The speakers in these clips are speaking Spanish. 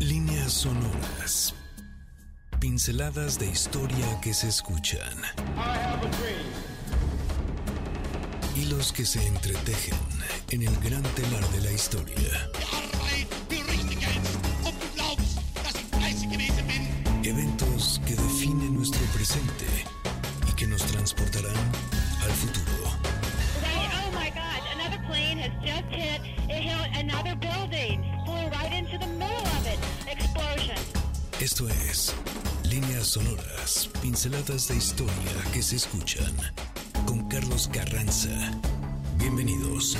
Líneas sonoras. Pinceladas de historia que se escuchan. Hilos que se entretejen en el gran telar de la historia. Eventos que definen nuestro presente y que nos transportarán al futuro. Esto es Líneas Sonoras, pinceladas de historia que se escuchan. Con Carlos Carranza. Bienvenidos.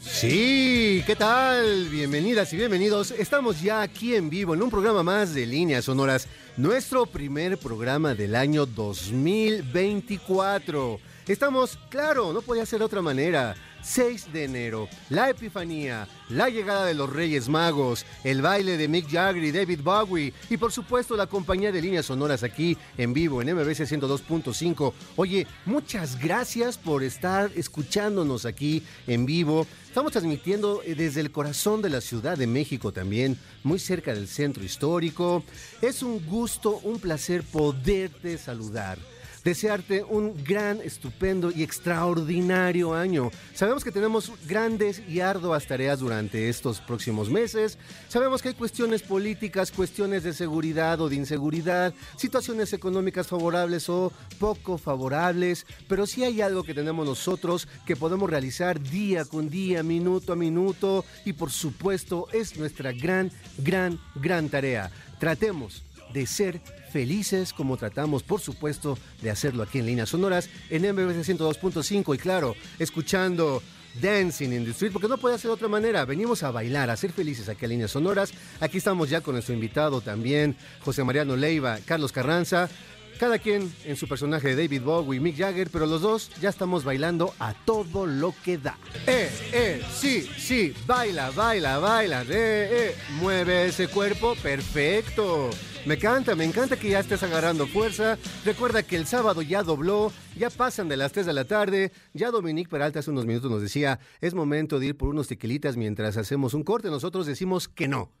Sí, ¿qué tal? Bienvenidas y bienvenidos. Estamos ya aquí en vivo en un programa más de Líneas Sonoras, nuestro primer programa del año 2024. Estamos, claro, no podía ser de otra manera. 6 de enero, la Epifanía, la llegada de los Reyes Magos, el baile de Mick Jagger y David Bowie y por supuesto la compañía de líneas sonoras aquí en vivo en MBC 102.5. Oye, muchas gracias por estar escuchándonos aquí en vivo. Estamos transmitiendo eh, desde el corazón de la Ciudad de México también, muy cerca del centro histórico. Es un gusto, un placer poderte saludar desearte un gran, estupendo y extraordinario año. Sabemos que tenemos grandes y arduas tareas durante estos próximos meses. Sabemos que hay cuestiones políticas, cuestiones de seguridad o de inseguridad, situaciones económicas favorables o poco favorables, pero sí hay algo que tenemos nosotros que podemos realizar día con día, minuto a minuto y por supuesto es nuestra gran, gran, gran tarea. Tratemos de ser felices como tratamos, por supuesto, de hacerlo aquí en Líneas Sonoras, en MBC 102.5 y claro, escuchando Dancing in the Street, porque no puede ser de otra manera. Venimos a bailar, a ser felices aquí en Líneas Sonoras. Aquí estamos ya con nuestro invitado también, José Mariano Leiva, Carlos Carranza. Cada quien en su personaje de David Bowie, Mick Jagger, pero los dos ya estamos bailando a todo lo que da. Eh, eh, sí, sí, baila, baila, baila, eh, eh, mueve ese cuerpo, perfecto. Me encanta, me encanta que ya estés agarrando fuerza. Recuerda que el sábado ya dobló, ya pasan de las 3 de la tarde. Ya Dominique Peralta hace unos minutos nos decía, es momento de ir por unos tequilitas mientras hacemos un corte. Nosotros decimos que no.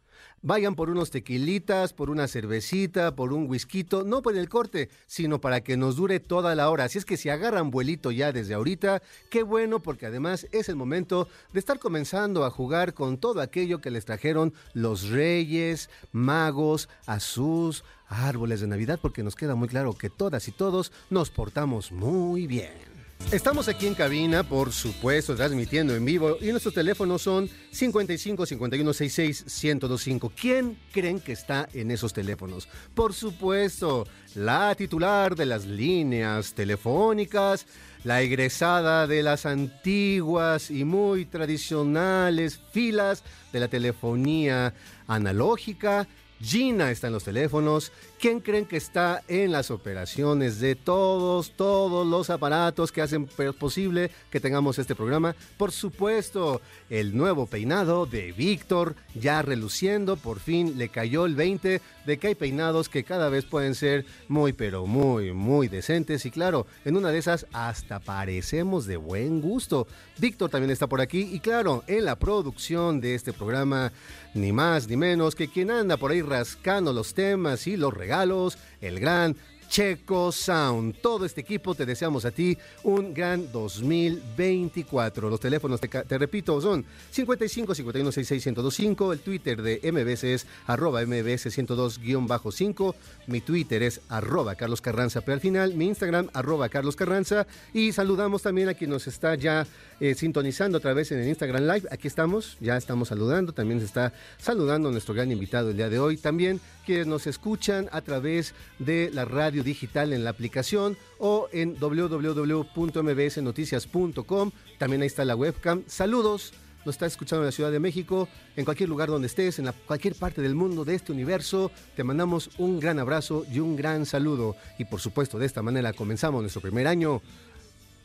Vayan por unos tequilitas, por una cervecita, por un whisky, no por el corte, sino para que nos dure toda la hora. Así es que si agarran vuelito ya desde ahorita, qué bueno, porque además es el momento de estar comenzando a jugar con todo aquello que les trajeron los reyes, magos, a sus árboles de Navidad, porque nos queda muy claro que todas y todos nos portamos muy bien. Estamos aquí en cabina, por supuesto, transmitiendo en vivo y nuestros teléfonos son 55 51 66 1025. ¿Quién creen que está en esos teléfonos? Por supuesto, la titular de las líneas telefónicas, la egresada de las antiguas y muy tradicionales filas de la telefonía analógica. Gina está en los teléfonos. ¿Quién creen que está en las operaciones de todos, todos los aparatos que hacen posible que tengamos este programa? Por supuesto, el nuevo peinado de Víctor, ya reluciendo, por fin le cayó el 20 de que hay peinados que cada vez pueden ser muy, pero muy, muy decentes. Y claro, en una de esas hasta parecemos de buen gusto. Víctor también está por aquí y claro, en la producción de este programa, ni más ni menos que quien anda por ahí rascando los temas y los regalos, el gran Checo Sound. Todo este equipo te deseamos a ti un gran 2024. Los teléfonos, te, repito, son 55 51 66 1025. El Twitter de MBS es arroba MBS 102-5. Mi Twitter es arroba Carlos Carranza, pero al final mi Instagram arroba Carlos Carranza. Y saludamos también a quien nos está ya eh, sintonizando otra vez en el Instagram Live. Aquí estamos, ya estamos saludando. También se está saludando nuestro gran invitado el día de hoy. También quienes nos escuchan a través de la radio digital en la aplicación o en www.mbsnoticias.com. También ahí está la webcam. Saludos. Nos está escuchando en la Ciudad de México, en cualquier lugar donde estés, en la, cualquier parte del mundo de este universo. Te mandamos un gran abrazo y un gran saludo. Y por supuesto, de esta manera comenzamos nuestro primer año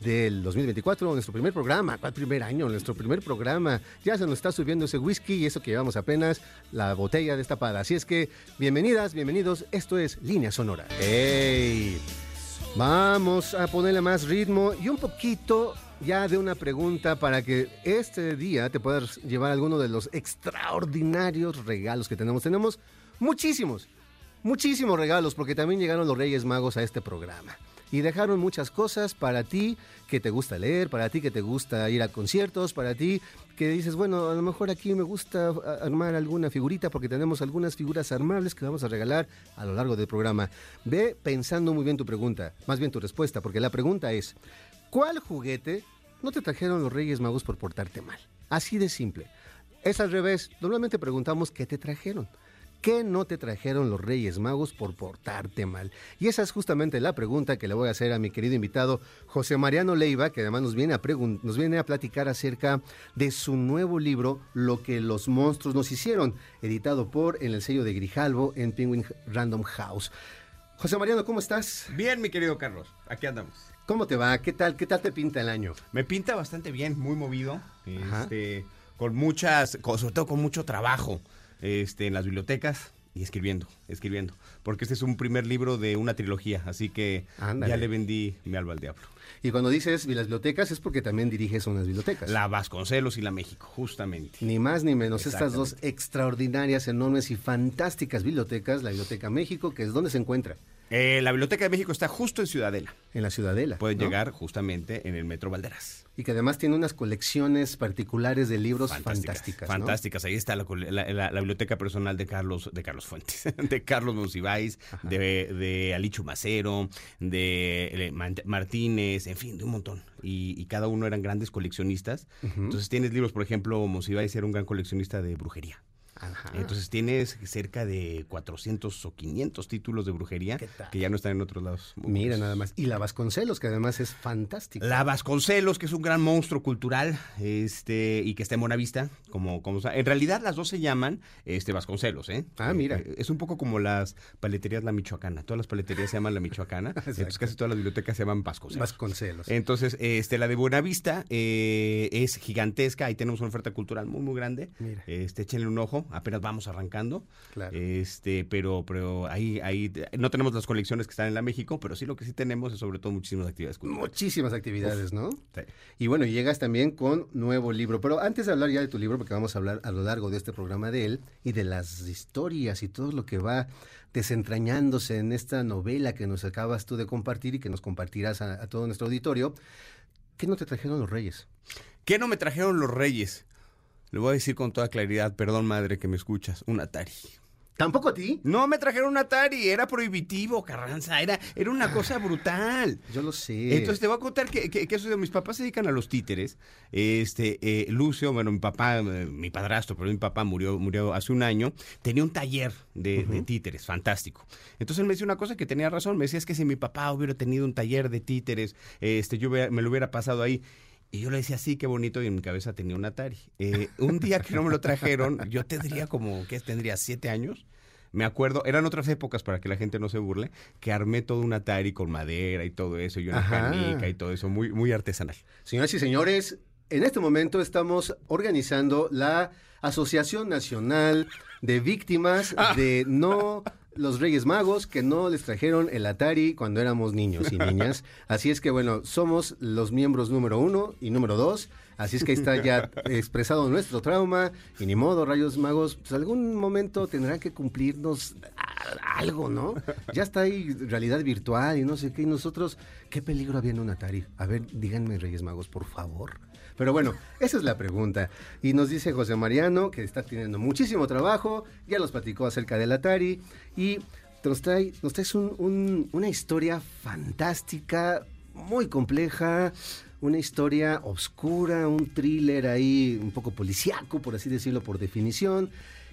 del 2024, nuestro primer programa. ¿Cuál primer año? Nuestro primer programa. Ya se nos está subiendo ese whisky y eso que llevamos apenas la botella destapada. Así es que, bienvenidas, bienvenidos. Esto es Línea Sonora. ¡Ey! Vamos a ponerle más ritmo y un poquito ya de una pregunta para que este día te puedas llevar alguno de los extraordinarios regalos que tenemos. Tenemos muchísimos, muchísimos regalos porque también llegaron los Reyes Magos a este programa. Y dejaron muchas cosas para ti que te gusta leer, para ti que te gusta ir a conciertos, para ti que dices, bueno, a lo mejor aquí me gusta a- armar alguna figurita porque tenemos algunas figuras armables que vamos a regalar a lo largo del programa. Ve pensando muy bien tu pregunta, más bien tu respuesta, porque la pregunta es, ¿cuál juguete no te trajeron los Reyes Magos por portarte mal? Así de simple. Es al revés. Normalmente preguntamos qué te trajeron. ¿Qué no te trajeron los Reyes Magos por portarte mal? Y esa es justamente la pregunta que le voy a hacer a mi querido invitado José Mariano Leiva, que además nos viene a, nos viene a platicar acerca de su nuevo libro, Lo que los monstruos nos hicieron, editado por en el sello de Grijalvo en Penguin Random House. José Mariano, ¿cómo estás? Bien, mi querido Carlos, aquí andamos. ¿Cómo te va? ¿Qué tal? ¿Qué tal te pinta el año? Me pinta bastante bien, muy movido, Ajá. este, con muchas, con- sobre todo con mucho trabajo este, en las bibliotecas y escribiendo, escribiendo. Porque este es un primer libro de una trilogía, así que Ándale. ya le vendí mi alma al diablo. Y cuando dices las bibliotecas es porque también diriges unas bibliotecas. La Vasconcelos y la México, justamente. Ni más ni menos, estas dos extraordinarias, enormes y fantásticas bibliotecas, la Biblioteca México, que es donde se encuentra, Eh, la Biblioteca de México está justo en Ciudadela. en la Ciudadela. Pueden ¿no? llegar justamente en el Metro Valderas. Y que además tiene unas colecciones particulares de libros fantásticas. ¿no? Fantásticas. Ahí está la, la- la- la biblioteca personal de Carlos, de Carlos Fuentes, de Carlos Monsiváis, de, de Alicho Macero, de eh, Martínez, en fin, de un montón. Y, y cada uno eran grandes coleccionistas. Entonces tienes libros, por ejemplo, Monsiváis era un gran coleccionista de brujería. Ajá. Entonces tienes cerca de 400 o 500 títulos de brujería que ya no están en otros lados. Mira nada más. Y la Vasconcelos, que además es fantástica. La Vasconcelos, que es un gran monstruo cultural, este, y que está en Buenavista, como, como en realidad las dos se llaman este Vasconcelos, ¿eh? Ah, mira. Eh, Es un poco como las paleterías La Michoacana. Todas las paleterías se llaman La Michoacana, entonces casi todas las bibliotecas se llaman Vasconcelos. Vasconcelos. Entonces, este, la de Buenavista eh, es gigantesca, ahí tenemos una oferta cultural muy, muy grande. Mira. Este, échenle un ojo, apenas vamos arrancando. Claro. Este, pero, pero ahí, ahí no tenemos las colecciones que están en la México, pero sí lo que sí tenemos es sobre todo muchísimas actividades culturales. Muchísimas actividades, ¿no? Sí. Y bueno, llegas también con nuevo libro. Pero antes de hablar ya de tu libro, porque vamos a hablar a lo largo de este programa de él y de las historias y todo lo que va desentrañándose en esta novela que nos acabas tú de compartir y que nos compartirás a, a todo nuestro auditorio. ¿Qué no te trajeron los reyes? ¿Qué no me trajeron los reyes? Le voy a decir con toda claridad, perdón madre que me escuchas, un Atari. ¿Tampoco a ti? No me trajeron un Atari, era prohibitivo, Carranza, era, era una cosa brutal. Yo lo sé. Entonces te voy a contar que, que, que eso de mis papás se dedican a los títeres. Este, eh, Lucio, bueno, mi papá, eh, mi padrastro, pero mi papá murió, murió hace un año, tenía un taller de, de títeres, fantástico. Entonces él me decía una cosa que tenía razón, me decía es que si mi papá hubiera tenido un taller de títeres, este, yo me lo hubiera pasado ahí. Y yo le decía, sí, qué bonito, y en mi cabeza tenía un Atari. Eh, un día que no me lo trajeron, yo tendría como, ¿qué? Tendría siete años. Me acuerdo, eran otras épocas para que la gente no se burle, que armé todo un Atari con madera y todo eso, y una Ajá. canica y todo eso, muy, muy artesanal. Señoras y señores, en este momento estamos organizando la Asociación Nacional de Víctimas de No los Reyes Magos que no les trajeron el Atari cuando éramos niños y niñas. Así es que bueno, somos los miembros número uno y número dos. Así es que ahí está ya expresado nuestro trauma y ni modo, Rayos Magos, pues algún momento tendrán que cumplirnos algo, ¿no? Ya está ahí realidad virtual y no sé qué. Y nosotros, ¿qué peligro había en un Atari? A ver, díganme, Reyes Magos, por favor. Pero bueno, esa es la pregunta. Y nos dice José Mariano que está teniendo muchísimo trabajo, ya nos platicó acerca del Atari y nos trae, nos un- una historia fantástica, muy compleja, una historia oscura, un thriller ahí un poco policíaco, por así decirlo, por definición,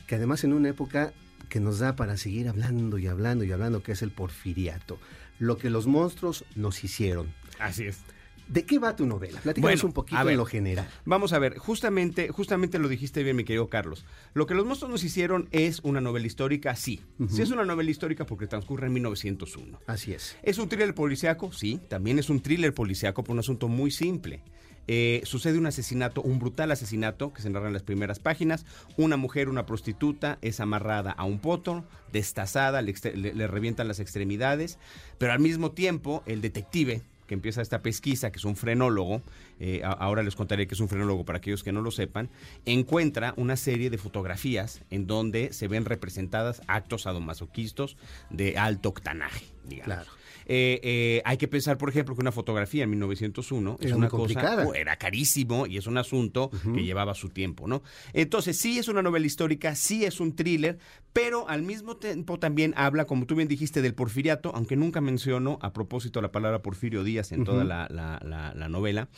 que además en una época que nos da para seguir hablando y hablando y hablando, que es el porfiriato, lo que los monstruos nos hicieron. Así es. ¿De qué va tu novela? Platícanos Bueno, un poquito a ver. en lo general. Vamos a ver, justamente, justamente lo dijiste bien, mi querido Carlos. Lo que los monstruos nos hicieron es una novela histórica, sí. Sí es una novela histórica porque transcurre en 1901. Así es. ¿Es un thriller policiaco? Sí, también es un thriller policiaco por un asunto muy simple. Eh, sucede un asesinato, un brutal asesinato que se narra en las primeras páginas. Una mujer, una prostituta, es amarrada a un potro, destazada, le, extre- le- le revientan las extremidades, pero al mismo tiempo el detective que empieza esta pesquisa, que es un frenólogo, eh, ahora les contaré que es un frenólogo para aquellos que no lo sepan, encuentra una serie de fotografías en donde se ven representadas actos sadomasoquistos de alto octanaje, digamos. Claro. Eh, eh, hay que pensar, por ejemplo, que una fotografía en 1901 es Era una muy complicada. cosa, era carísimo y es un asunto que llevaba su tiempo, ¿no? Entonces, sí es una novela histórica, sí es un thriller, pero al mismo tiempo también habla, como tú bien dijiste, del porfiriato, aunque nunca menciono a propósito la palabra Porfirio Díaz en toda la, la- la- la novela.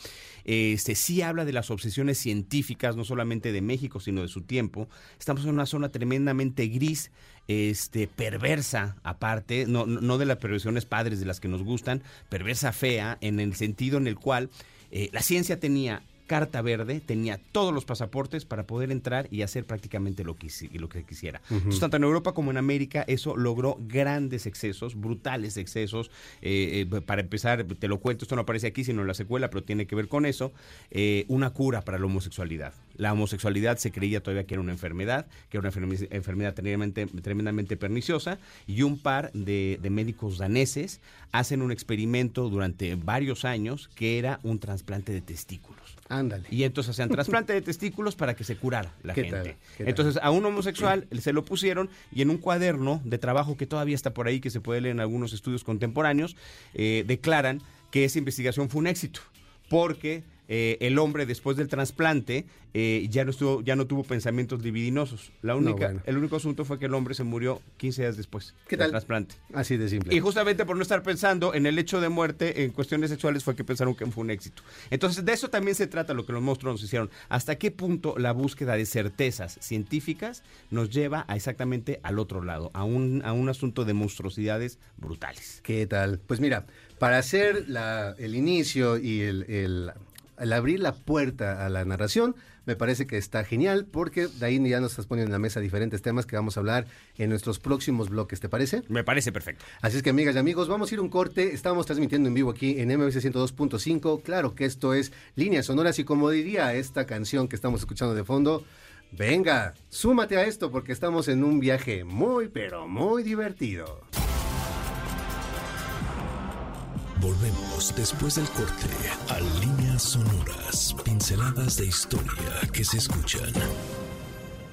Este, sí habla de las obsesiones científicas, no solamente de México, sino de su tiempo. Estamos en una zona tremendamente gris, este, perversa, aparte, no, no de las perversiones padres de las que nos gustan, perversa fea, en el sentido en el cual eh, la ciencia tenía carta verde, tenía todos los pasaportes para poder entrar y hacer prácticamente lo que, lo que quisiera. Entonces, tanto en Europa como en América, eso logró grandes excesos, brutales excesos. Eh, eh, para empezar, te lo cuento, esto no aparece aquí, sino en la secuela, pero tiene que ver con eso, eh, una cura para la homosexualidad. La homosexualidad se creía todavía que era una enfermedad, que era una enfermedad tremendamente, tremendamente perniciosa, y un par de, de médicos daneses hacen un experimento durante varios años que era un trasplante de testículos. Ándale. Y entonces hacían trasplante de testículos para que se curara la ¿Qué gente. tal? ¿Qué tal? Entonces a un homosexual se lo pusieron y en un cuaderno de trabajo que todavía está por ahí, que se puede leer en algunos estudios contemporáneos, eh, declaran que esa investigación fue un éxito. Porque eh, el hombre después del trasplante eh, ya no estuvo, ya no tuvo pensamientos libidinosos. La única, bueno. el único asunto fue que el hombre se murió 15 días después ¿Qué del tal? trasplante. Así de simple. Y justamente por no estar pensando en el hecho de muerte en cuestiones sexuales fue que pensaron que fue un éxito. Entonces, de eso también se trata lo que los monstruos nos hicieron. ¿Hasta qué punto la búsqueda de certezas científicas nos lleva a exactamente al otro lado, a un, a un asunto de monstruosidades brutales? ¿Qué tal? Pues mira, para hacer la- el inicio y el, el- el abrir la puerta a la narración, me parece que está genial porque de ahí ya nos estás poniendo en la mesa diferentes temas que vamos a hablar en nuestros próximos bloques, ¿te parece? Me parece perfecto. Así es que amigas y amigos, vamos a ir un corte. Estamos transmitiendo en vivo aquí en MBC 102.5. Claro que esto es líneas sonoras y como diría esta canción que estamos escuchando de fondo, venga, súmate a esto porque estamos en un viaje muy, pero muy divertido. Volvemos después del corte a líneas sonoras, pinceladas de historia que se escuchan.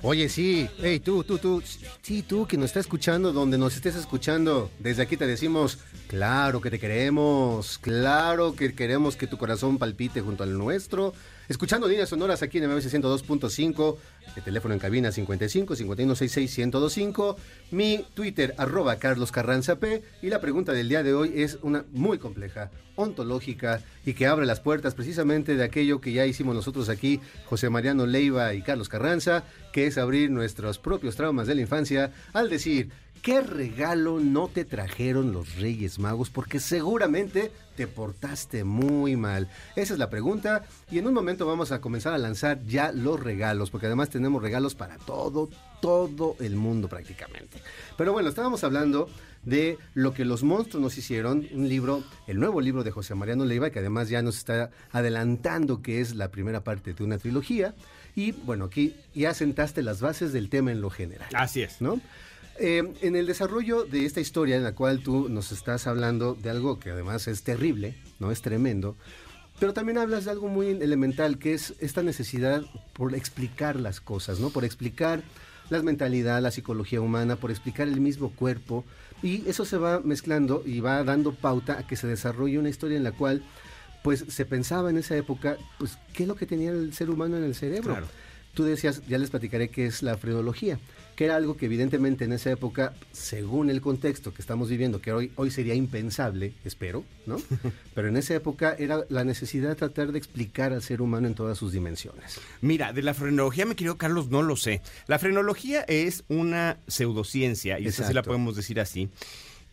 Oye, sí, hey, tú, tú, tú, sí, tú que nos estás escuchando, donde nos estés escuchando, desde aquí te decimos, claro que te queremos, claro que queremos que tu corazón palpite junto al nuestro, escuchando líneas sonoras aquí en MBC 102.5, el teléfono en cabina 55 5166 1025, mi Twitter arroba Carlos Carranza P, y la pregunta del día de hoy es una muy compleja, ontológica, y que abre las puertas precisamente de aquello que ya hicimos nosotros aquí, José Mariano Leiva y Carlos Carranza, que es abrir nuestros propios traumas de la infancia al decir, ¿qué regalo no te trajeron los Reyes Magos? Porque seguramente te portaste muy mal. Esa es la pregunta y en un momento vamos a comenzar a lanzar ya los regalos, porque además tenemos regalos para todo, todo el mundo prácticamente. Pero bueno, estábamos hablando de lo que los monstruos nos hicieron, un libro, el nuevo libro de José Mariano Leiva, que además ya nos está adelantando que es la primera parte de una trilogía. Y bueno, aquí ya sentaste las bases del tema en lo general. Así es. ¿no? Eh, en el desarrollo de esta historia en la cual tú nos estás hablando de algo que además es terrible, no es tremendo, pero también hablas de algo muy elemental que es esta necesidad por explicar las cosas, ¿no? Por explicar la mentalidad, la psicología humana, por explicar el mismo cuerpo y eso se va mezclando y va dando pauta a que se desarrolle una historia en la cual pues se pensaba en esa época, pues qué es lo que tenía el ser humano en el cerebro. Claro. Tú decías, ya les platicaré qué es la frenología, que era algo que evidentemente en esa época, según el contexto que estamos viviendo, que hoy, hoy sería impensable, espero, ¿no? Pero en esa época era la necesidad de tratar de explicar al ser humano en todas sus dimensiones. Mira, de la frenología, mi querido Carlos, no lo sé. La frenología es una pseudociencia, y esa sí la podemos decir así,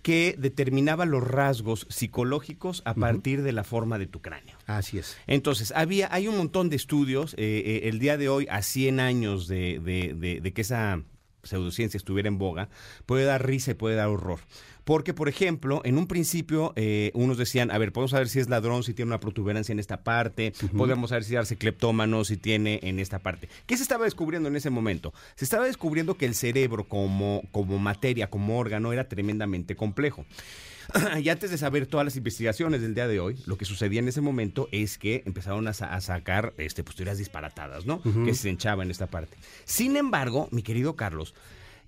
que determinaba los rasgos psicológicos a partir de la forma de tu cráneo. Así es. Entonces, había, hay un montón de estudios. eh, eh, el día de hoy, a 100 años de, de- de- de que esa pseudociencia estuviera en boga, puede dar risa y puede dar horror. Porque, por ejemplo, en un principio, eh, unos decían, a ver, podemos saber si es ladrón, si tiene una protuberancia en esta parte, podemos saber si darse cleptómano, si tiene en esta parte. ¿Qué se estaba descubriendo en ese momento? Se estaba descubriendo que el cerebro como, como materia, como órgano, era tremendamente complejo. y antes de saber todas las investigaciones del día de hoy, lo que sucedía en ese momento es que empezaron a, sa- a sacar este, pues, teorías disparatadas, ¿no? Que se hinchaba en esta parte. Sin embargo, mi querido Carlos,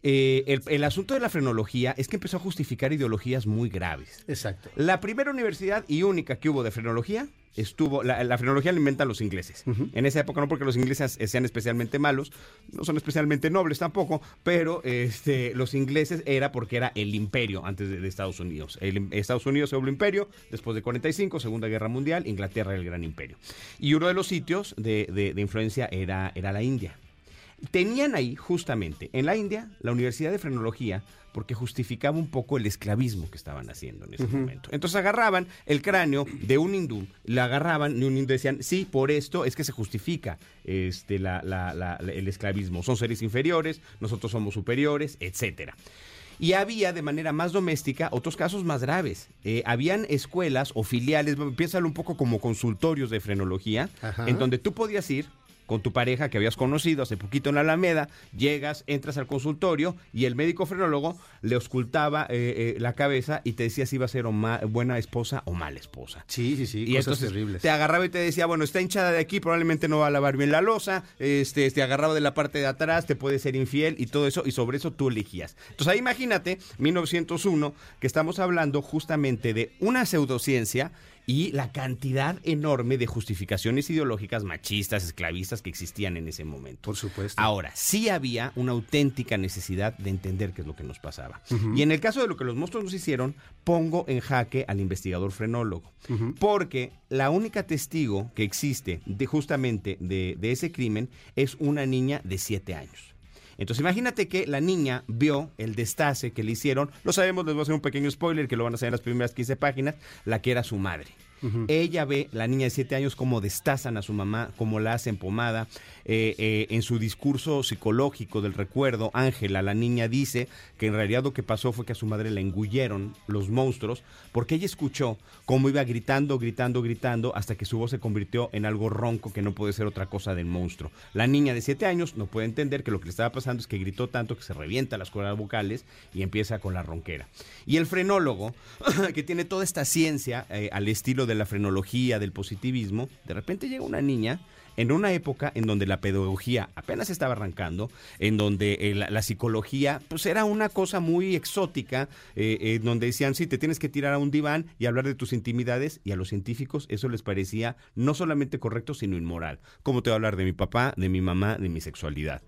eh, el, el asunto de la frenología es que empezó a justificar ideologías muy graves. Exacto. La primera universidad y única que hubo de frenología estuvo, la, la frenología la inventan los ingleses. En esa época no porque los ingleses sean especialmente malos, no son especialmente nobles tampoco, pero este, los ingleses era porque era el imperio antes de, de Estados Unidos. El, Estados Unidos se vuelve imperio después de 45, Segunda Guerra Mundial, Inglaterra era el gran imperio. Y uno de los sitios de, de- de influencia era, era la India. Tenían ahí, justamente, en la India, la Universidad de Frenología, porque justificaba un poco el esclavismo que estaban haciendo en ese momento. Entonces agarraban el cráneo de un hindú, le agarraban y un hindú decían, sí, por esto es que se justifica este, la- la- la- la- el esclavismo. Son seres inferiores, nosotros somos superiores, etcétera. Y había de manera más doméstica otros casos más graves. Eh, habían escuelas o filiales, piénsalo un poco como consultorios de frenología, Ajá. en donde tú podías ir con tu pareja que habías conocido hace poquito en la Alameda, llegas, entras al consultorio y el médico frenólogo le auscultaba eh, eh, la cabeza y te decía si iba a ser o ma- buena esposa o mala esposa. Sí, sí, sí. Y cosas entonces terribles. te agarraba y te decía, bueno, está hinchada de aquí, probablemente no va a lavar bien la losa, este, te agarraba de la parte de atrás, te puede ser infiel y todo eso, y sobre eso tú elegías. Entonces ahí imagínate, 1901, que estamos hablando justamente de una pseudociencia y la cantidad enorme de justificaciones ideológicas machistas, esclavistas que existían en ese momento. Por supuesto. Ahora, sí había una auténtica necesidad de entender qué es lo que nos pasaba. Y en el caso de lo que los monstruos nos hicieron, pongo en jaque al investigador frenólogo. Porque la única testigo que existe de justamente de, de ese crimen es una niña de 7 años. Entonces imagínate que la niña vio el destace que le hicieron, lo sabemos, les voy a hacer un pequeño spoiler que lo van a hacer en las primeras 15 páginas, la que era su madre. Ella ve, la niña de 7 años, cómo destazan a su mamá, cómo la hacen pomada. Eh, eh, en su discurso psicológico del recuerdo, Ángela, la niña, dice que en realidad lo que pasó fue que a su madre la engulleron los monstruos, porque ella escuchó cómo iba gritando, gritando, gritando, hasta que su voz se convirtió en algo ronco que no puede ser otra cosa del monstruo. La niña de 7 años no puede entender que lo que le estaba pasando es que gritó tanto que se revienta las cuerdas vocales y empieza con la ronquera. Y el frenólogo, que tiene toda esta ciencia eh, al estilo de la frenología, del positivismo, de repente llega una niña en una época en donde la pedagogía apenas estaba arrancando, en donde eh, la, la psicología pues era una cosa muy exótica, eh, eh, donde decían, sí, te tienes que tirar a un diván y hablar de tus intimidades, y a los científicos eso les parecía no solamente correcto, sino inmoral. ¿Cómo te voy a hablar de mi papá, de mi mamá, de mi sexualidad?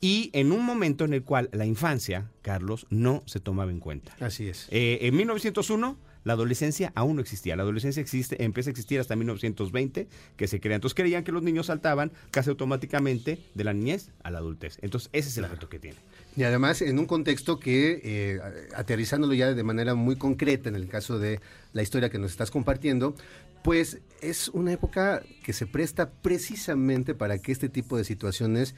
Y en un momento en el cual la infancia, Carlos, no se tomaba en cuenta. Así es. Eh, en 1901 la adolescencia aún no existía. La adolescencia existe, empieza a existir hasta 1920, que se crea. Entonces creían que los niños saltaban casi automáticamente de la niñez a la adultez. Entonces ese es el reto que tiene. Y además en un contexto que, eh, aterrizándolo ya de manera muy concreta en el caso de la historia que nos estás compartiendo, pues es una época que se presta precisamente para que este tipo de situaciones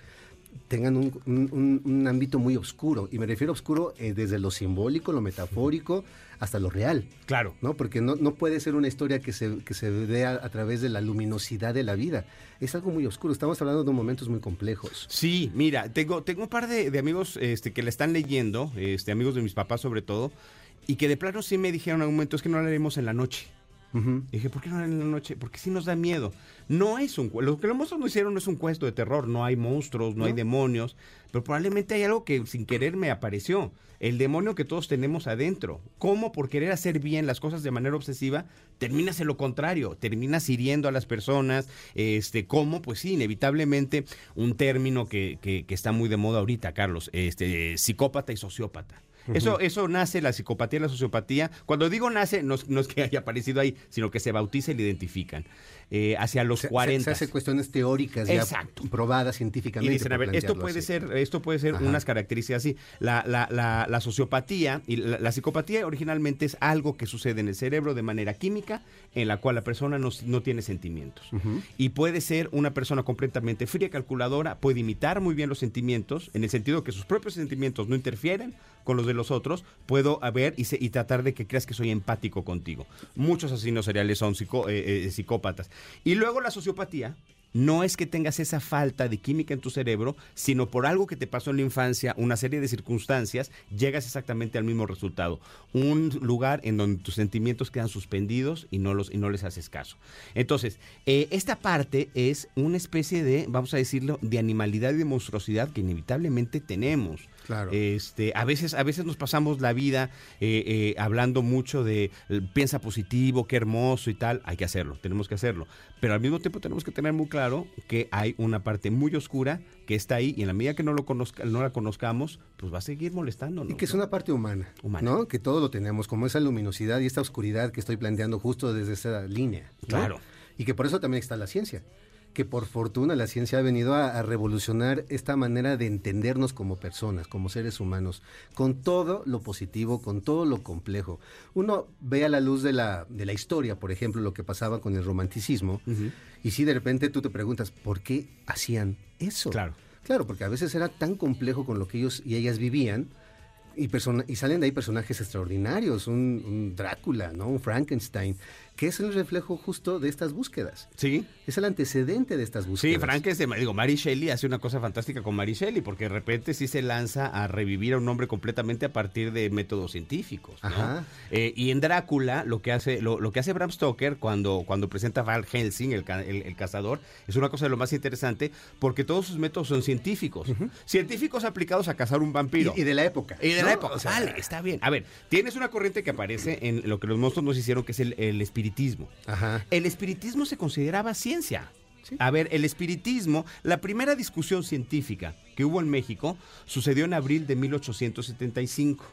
tengan un, un- ámbito muy oscuro. Y me refiero a oscuro eh, desde lo simbólico, lo metafórico, hasta lo real. Claro. ¿no? Porque no, no puede ser una historia que se, que se vea a través de la luminosidad de la vida. Es algo muy oscuro. Estamos hablando de momentos muy complejos. Sí, mira, tengo, tengo un par de, de amigos este, que la están leyendo, este, amigos de mis papás sobre todo, y que de plano sí me dijeron en algún momento, es que no la leemos en la noche. Y dije, ¿por qué no en la noche? Porque sí nos da miedo. No es un Lo que los monstruos no hicieron no es un cuento de terror. No hay monstruos, no, hay demonios. Pero probablemente hay algo que sin querer me apareció. El demonio que todos tenemos adentro. ¿Cómo por querer hacer bien las cosas de manera obsesiva terminas en lo contrario? Terminas hiriendo a las personas. Este, ¿Cómo? Pues sí, inevitablemente un término que, que- que está muy de moda ahorita, Carlos. Este, psicópata y sociópata. Eso, eso nace, la psicopatía y la sociopatía. Cuando digo nace, no, es- no es que haya aparecido ahí, sino que se bautiza y le identifican. Eh, hacia los Se- se- 40. Se, hace cuestiones teóricas ya Exacto. probadas Y científicamente. dicen, a ver, esto puede así. ser, esto puede ser Ajá. unas características así. La, la, la, la sociopatía y la, la psicopatía originalmente es algo que sucede en el cerebro de manera química, en la cual la persona no, no tiene sentimientos. Y puede ser una persona completamente fría, calculadora, puede imitar muy bien los sentimientos, en el sentido que sus propios sentimientos no interfieren con los de los otros, puedo haber y, se- y tratar de que creas que soy empático contigo. Muchos asesinos seriales son psicó- eh, eh, psicópatas. Y luego la sociopatía no es que tengas esa falta de química en tu cerebro, sino por algo que te pasó en la infancia, una serie de circunstancias, llegas exactamente al mismo resultado. Un lugar en donde tus sentimientos quedan suspendidos y no, los, y no les haces caso. Entonces, eh, esta parte es una especie de, vamos a decirlo, de animalidad y de monstruosidad que inevitablemente tenemos. Claro. Este, a veces, a veces nos pasamos la vida eh, eh, hablando mucho de eh, piensa positivo, qué hermoso y tal. Hay que hacerlo, tenemos que hacerlo. Pero al mismo tiempo tenemos que tener muy claro que hay una parte muy oscura que está ahí y en la medida que no lo conozca, no la conozcamos, pues va a seguir molestándonos. Y que es una parte humana, Humana. ¿no? Que todo lo tenemos, como esa luminosidad y esta oscuridad que estoy planteando justo desde esa línea. ¿no? Claro. Y que por eso también está la ciencia. Que por fortuna la ciencia ha venido a, a revolucionar esta manera de entendernos como personas, como seres humanos, con todo lo positivo, con todo lo complejo. Uno ve a la luz de la, de la historia, por ejemplo, lo que pasaba con el romanticismo, y si de repente tú te preguntas, ¿por qué hacían eso? Claro. Claro, porque a veces era tan complejo con lo que ellos y ellas vivían y, persona- y salen de ahí personajes extraordinarios, un, un Drácula, ¿no? un Frankenstein, que es el reflejo justo de estas búsquedas. Sí. Es el antecedente de estas búsquedas. Sí, Frank es de, digo, Mary Shelley hace una cosa fantástica con Mary Shelley, porque de repente sí se lanza a revivir a un hombre completamente a partir de métodos científicos. ¿no? Ajá. Eh, y en Drácula, lo que hace, lo, lo que hace Bram Stoker cuando, cuando presenta a Val Helsing, el, el- el cazador, es una cosa de lo más interesante, porque todos sus métodos son científicos. Científicos aplicados a cazar un vampiro. Y, y de la época. Y de ¿no? la época, O sea, vale, está bien. A ver, tienes una corriente que aparece en lo que los monstruos nos hicieron, que es el, el espiritismo. Ajá. El espiritismo se consideraba ciencia. Sí. A ver, el espiritismo, la primera discusión científica que hubo en México sucedió en abril de 1875.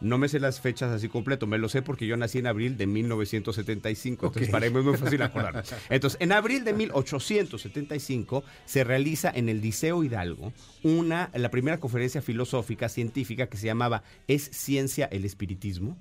No me sé las fechas así completo, me lo sé porque yo nací en abril de 1975, entonces para mí es muy fácil acordar. Entonces, en abril de 1875 se realiza en el Liceo Hidalgo una, la primera conferencia filosófica científica que se llamaba ¿Es ciencia el espiritismo?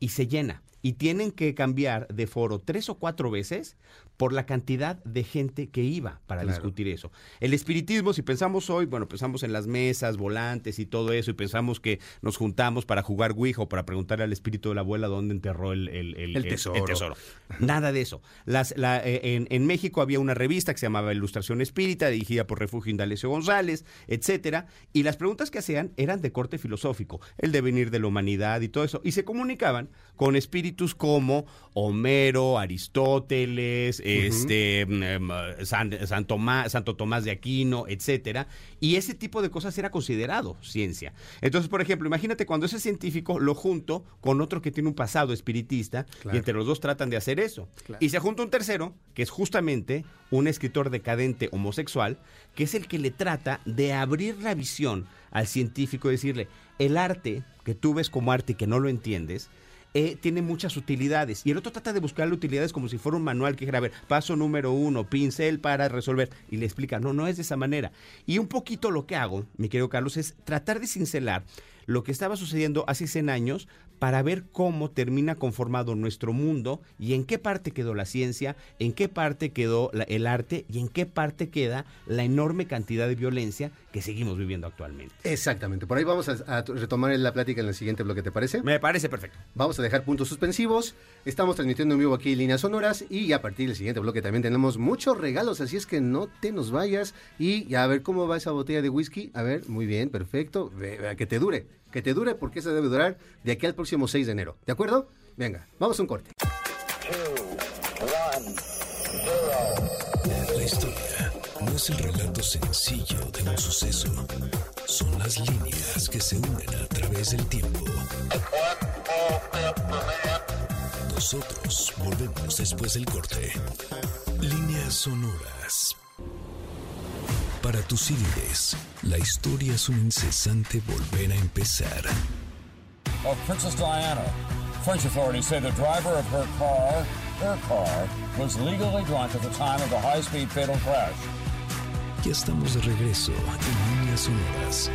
y se llena. Y tienen que cambiar de foro tres o cuatro veces por la cantidad de gente que iba para Claro. discutir eso. El espiritismo, si pensamos hoy, bueno, pensamos en las mesas, volantes y todo eso, y pensamos que nos juntamos para jugar Ouija o para preguntarle al espíritu de la abuela dónde enterró el, el- el- El tesoro. Nada de eso. Las, la- eh, en, en México había una revista que se llamaba Ilustración Espírita, dirigida por Refugio Indalecio González, etcétera, y las preguntas que hacían eran de corte filosófico, el devenir de la humanidad y todo eso, y se comunicaban con espíritus como Homero, Aristóteles, este, em, San, San Tomás, Santo Tomás de Aquino, etcétera, y ese tipo de cosas era considerado ciencia. Entonces, por ejemplo, imagínate cuando ese científico lo junto con otro que tiene un pasado espiritista Claro. y entre los dos tratan de hacer eso. Claro. Y se junta un tercero, que es justamente un escritor decadente homosexual, que es el que le trata de abrir la visión al científico y decirle, el arte que tú ves como arte y que no lo entiendes, eh, tiene muchas utilidades. Y el otro trata de buscarle utilidades como si fuera un manual que dijera, a ver, paso número uno, pincel para resolver. Y le explica, no, no es de esa manera. Y un poquito lo que hago, mi querido Carlos, es tratar de cincelar lo que estaba sucediendo hace 100 años para ver cómo termina conformado nuestro mundo y en qué parte quedó la ciencia, en qué parte quedó la- el arte y en qué parte queda la enorme cantidad de violencia que seguimos viviendo actualmente. Exactamente. Por ahí vamos a, a retomar la plática en el siguiente bloque, ¿te parece? Me parece perfecto. Vamos a dejar puntos suspensivos. Estamos transmitiendo en vivo aquí Líneas Sonoras y a partir del siguiente bloque también tenemos muchos regalos, así es que no te nos vayas y a ver cómo va esa botella de whisky. A ver, muy bien, perfecto. Que te dure, que te dure porque esa debe durar de aquí al próximo 6 de enero. ¿De acuerdo? Venga, vamos a un corte. La historia no es el relato sencillo de un suceso. Son las líneas que se unen a través del tiempo. Nosotros volvemos después del corte. Líneas sonoras. Para tus índices, la historia es un incesante volver a empezar. of Princess Diana. French authorities say the driver of her car, her car, was legally drunk at the time of the high-speed fatal crash. Ya estamos de regreso en Líneas sonoras.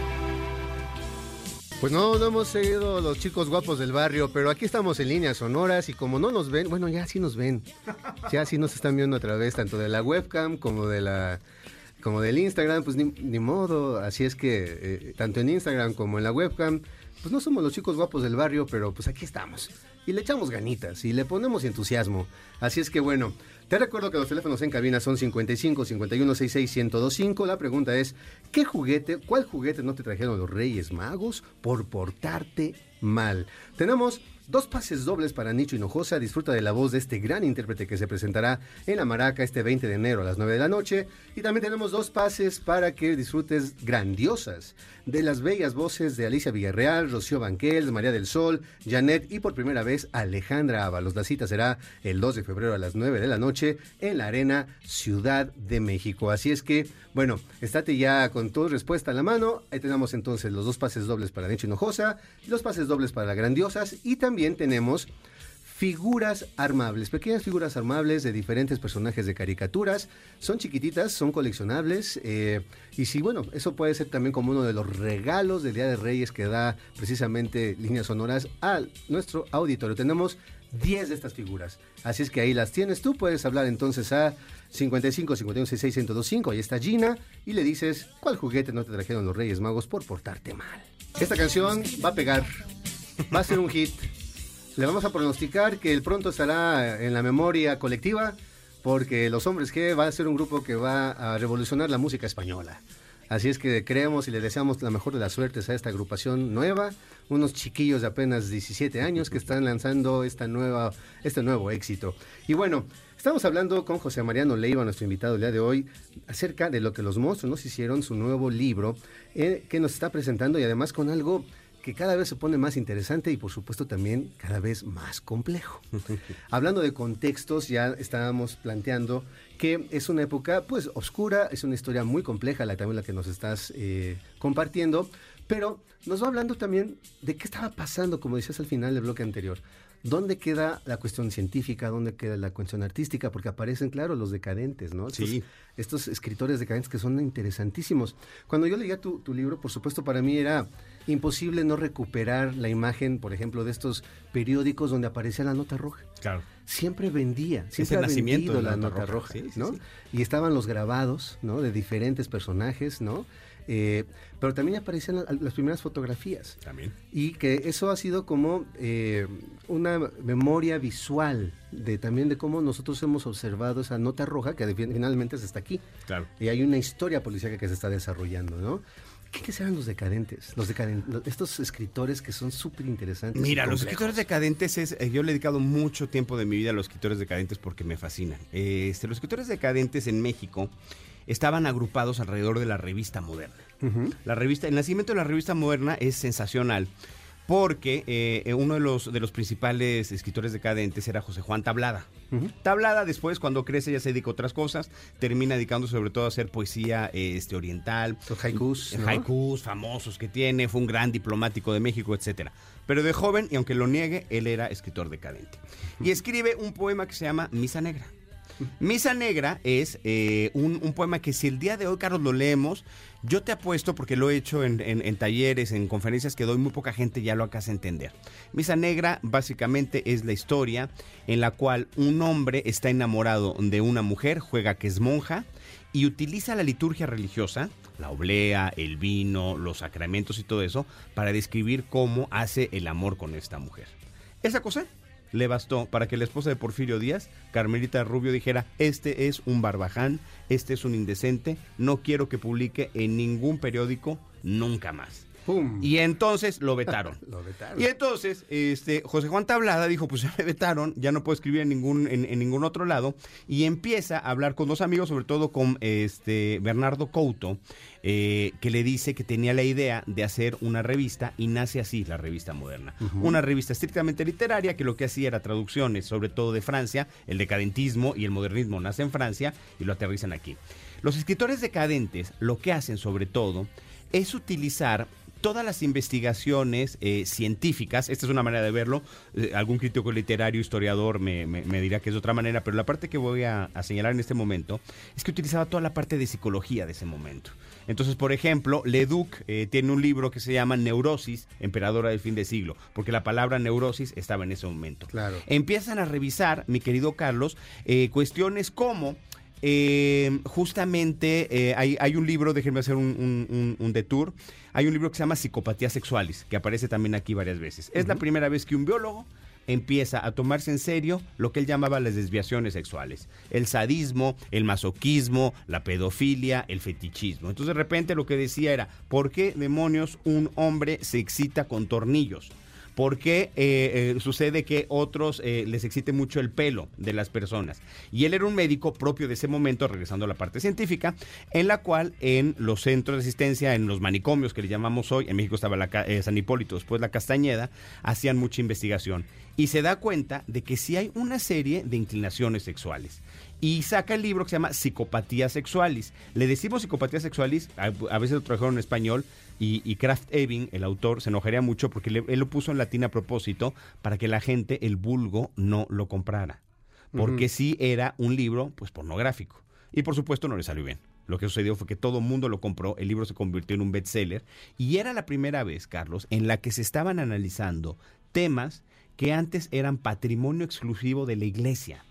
Pues no, no hemos seguido los chicos guapos del barrio, pero aquí estamos en líneas sonoras y como no nos ven, bueno, ya sí nos ven. Ya sí nos están viendo a través tanto de la webcam como de la como del Instagram, pues ni, modo. Así es que eh, tanto en Instagram como en la webcam, pues no somos los chicos guapos del barrio, pero pues aquí estamos. y le echamos ganitas y le ponemos entusiasmo. Así es que bueno, te recuerdo que los teléfonos en cabina son 55 51 66 1025. La pregunta es, ¿qué juguete, cuál juguete no te trajeron los Reyes Magos por portarte mal? Tenemos Dos pases dobles para Nicho Hinojosa. Disfruta de la voz de este gran intérprete que se presentará en la Maraca este 20 de enero a las 9 de la noche. Y también tenemos dos pases para que disfrutes grandiosas de las bellas voces de Alicia Villarreal, Rocío Banquel, María del Sol, Janet y por primera vez Alejandra Ábalos. La cita será el 2 de febrero a las 9 de la noche en la Arena Ciudad de México. Así es que, bueno, estate ya con tu respuesta en la mano. Ahí tenemos entonces los dos pases dobles para Nicho Hinojosa, los pases dobles para las grandiosas y también también tenemos figuras armables, pequeñas figuras armables de diferentes personajes de caricaturas. Son chiquititas, son coleccionables. eh, y sí, bueno, eso puede ser también como uno de los regalos del Día de Reyes que da precisamente líneas sonoras a nuestro auditorio. Tenemos 10 de estas figuras. Así es que ahí las tienes tú. Puedes hablar entonces a 55 51 66 1025. Ahí está Gina. Y le dices cuál juguete no te trajeron los Reyes Magos por portarte mal. Esta canción va a pegar. Va a ser un hit. Le vamos a pronosticar que el pronto estará en la memoria colectiva porque Los Hombres G va a ser un grupo que va a revolucionar la música española. Así es que creemos y le deseamos la mejor de las suertes a esta agrupación nueva, unos chiquillos de apenas 17 años que están lanzando esta nueva, este nuevo éxito. Y bueno, estamos hablando con José Mariano Leiva, nuestro invitado el día de hoy, acerca de lo que los monstruos nos hicieron, su nuevo libro, eh, que nos está presentando y además con algo que cada vez se pone más interesante y por supuesto también cada vez más complejo. Hablando de contextos, ya estábamos planteando que es una época pues oscura, es una historia muy compleja la también la que nos estás eh, compartiendo, pero nos va hablando también de qué estaba pasando, como decías al final del bloque anterior. ¿Dónde queda la cuestión científica? ¿Dónde queda la cuestión artística? Porque aparecen, claro, los decadentes, ¿no? Estos, Sí. estos escritores decadentes que son interesantísimos. Cuando yo leía tu, tu libro, por supuesto, para mí era imposible no recuperar la imagen, por ejemplo, de estos periódicos donde aparecía la nota roja. Claro. Siempre vendía, siempre ha nacimiento vendido la, la nota nota roja, roja. Sí, sí, ¿no? sí. Y estaban los grabados, ¿no? De diferentes personajes, ¿no? Eh, pero también aparecían la- las primeras fotografías. También. Y que eso ha sido como eh, una memoria visual de también de cómo nosotros hemos observado esa nota roja que finalmente se está aquí. Claro. Y hay una historia policíaca que se está desarrollando, ¿no? ¿Quiénes eran los decadentes? Los decaden- lo- estos escritores que son súper interesantes. Mira, los escritores decadentes es. eh, yo le he dedicado mucho tiempo de mi vida a los escritores decadentes porque me fascinan. Eh, Este, los escritores decadentes en México estaban agrupados alrededor de la revista moderna. La revista, el nacimiento de la revista moderna es sensacional porque eh, eh, uno de los, de los principales escritores decadentes era José Juan Tablada. Tablada después, cuando crece, ya se dedica a otras cosas, termina dedicándose sobre todo a hacer poesía eh, este, oriental. Los haikus, ¿no? Haikus famosos que tiene, fue un gran diplomático de México, etcétera. Pero de joven, y aunque lo niegue, él era escritor decadente. Y escribe un poema que se llama Misa Negra. Misa Negra es eh, un, poema que si el día de hoy, Carlos, lo leemos, yo te apuesto, porque lo he hecho en, talleres, en conferencias que doy, muy poca gente ya lo acaba entender. Misa Negra básicamente es la historia en la cual un hombre está enamorado de una mujer, juega que es monja, y utiliza la liturgia religiosa, la oblea, el vino, los sacramentos y todo eso, para describir cómo hace el amor con esta mujer. Esa cosa le bastó para que la esposa de Porfirio Díaz, Carmelita Rubio, dijera, este es un barbaján, este es un indecente, no quiero que publique en ningún periódico nunca más. ¡Pum! Y entonces lo vetaron. Lo vetaron. Y entonces, este, José Juan Tablada dijo, pues ya me vetaron, ya no puedo escribir en ningún, en, en ningún otro lado. Y empieza a hablar con dos amigos, sobre todo con este Bernardo Couto, eh, que le dice que tenía la idea de hacer una revista y nace así la revista moderna. Una revista estrictamente literaria que lo que hacía era traducciones, sobre todo de Francia, el decadentismo y el modernismo nace en Francia y lo aterrizan aquí. Los escritores decadentes lo que hacen sobre todo es utilizar todas las investigaciones eh, científicas, esta es una manera de verlo, eh, algún crítico literario, historiador me, me- me dirá que es de otra manera, pero la parte que voy a, a señalar en este momento es que utilizaba toda la parte de psicología de ese momento. Entonces, por ejemplo, Leduc eh, tiene un libro que se llama Neurosis, Emperadora del fin de siglo, porque la palabra neurosis estaba en ese momento. Claro. Empiezan a revisar, mi querido Carlos, eh, cuestiones como eh, justamente eh, hay, hay un libro, déjenme hacer un, un, un- un detour, hay un libro que se llama Psicopatía Sexualis, que aparece también aquí varias veces. Es la primera vez que un biólogo empieza a tomarse en serio lo que él llamaba las desviaciones sexuales, el sadismo, el masoquismo, la pedofilia, el fetichismo. Entonces de repente lo que decía era, ¿por qué demonios un hombre se excita con tornillos? ¿Por qué eh, eh, sucede que otros eh, les excite mucho el pelo de las personas? Y él era un médico propio de ese momento, regresando a la parte científica, en la cual en los centros de asistencia, en los manicomios que le llamamos hoy, en México estaba San Hipólito, después la Castañeda, hacían mucha investigación. Y se da cuenta de que sí hay una serie de inclinaciones sexuales. Y saca el libro que se llama Psicopatía Sexualis. Le decimos Psicopatía Sexualis, a, a veces lo trajeron en español, y, y Kraft Ebing, el autor, se enojaría mucho porque le- él lo puso en latín a propósito para que la gente, el vulgo, no lo comprara. Porque sí era un libro, pues, pornográfico. Y por supuesto no le salió bien. Lo que sucedió fue que todo el mundo lo compró, el libro se convirtió en un bestseller y era la primera vez, Carlos, en la que se estaban analizando temas que antes eran patrimonio exclusivo de la iglesia.